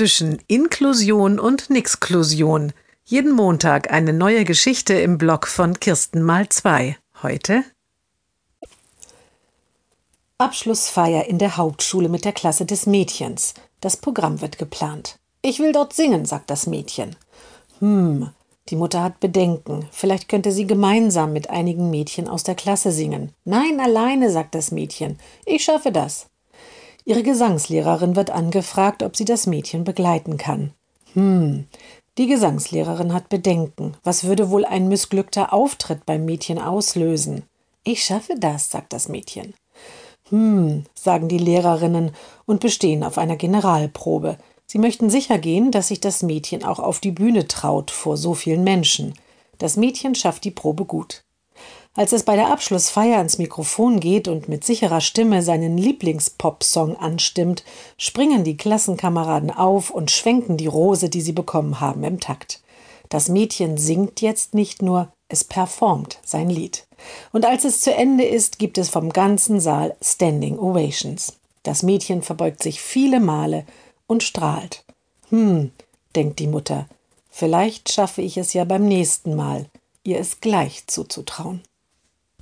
zwischen Inklusion und Nixklusion. Jeden Montag eine neue Geschichte im Blog von Kirsten mal zwei. Heute Abschlussfeier in der Hauptschule mit der Klasse des Mädchens. Das Programm wird geplant. Ich will dort singen, sagt das Mädchen. Hm, die Mutter hat Bedenken. Vielleicht könnte sie gemeinsam mit einigen Mädchen aus der Klasse singen. Nein, alleine, sagt das Mädchen. Ich schaffe das. Ihre Gesangslehrerin wird angefragt, ob sie das Mädchen begleiten kann. Hm, die Gesangslehrerin hat Bedenken. Was würde wohl ein missglückter Auftritt beim Mädchen auslösen? Ich schaffe das, sagt das Mädchen. Hm, sagen die Lehrerinnen und bestehen auf einer Generalprobe. Sie möchten sicher gehen, dass sich das Mädchen auch auf die Bühne traut vor so vielen Menschen. Das Mädchen schafft die Probe gut. Als es bei der Abschlussfeier ans Mikrofon geht und mit sicherer Stimme seinen Lieblingspop-Song anstimmt, springen die Klassenkameraden auf und schwenken die Rose, die sie bekommen haben, im Takt. Das Mädchen singt jetzt nicht nur, es performt sein Lied. Und als es zu Ende ist, gibt es vom ganzen Saal Standing Ovations. Das Mädchen verbeugt sich viele Male und strahlt. Hm, denkt die Mutter, vielleicht schaffe ich es ja beim nächsten Mal, ihr es gleich zuzutrauen.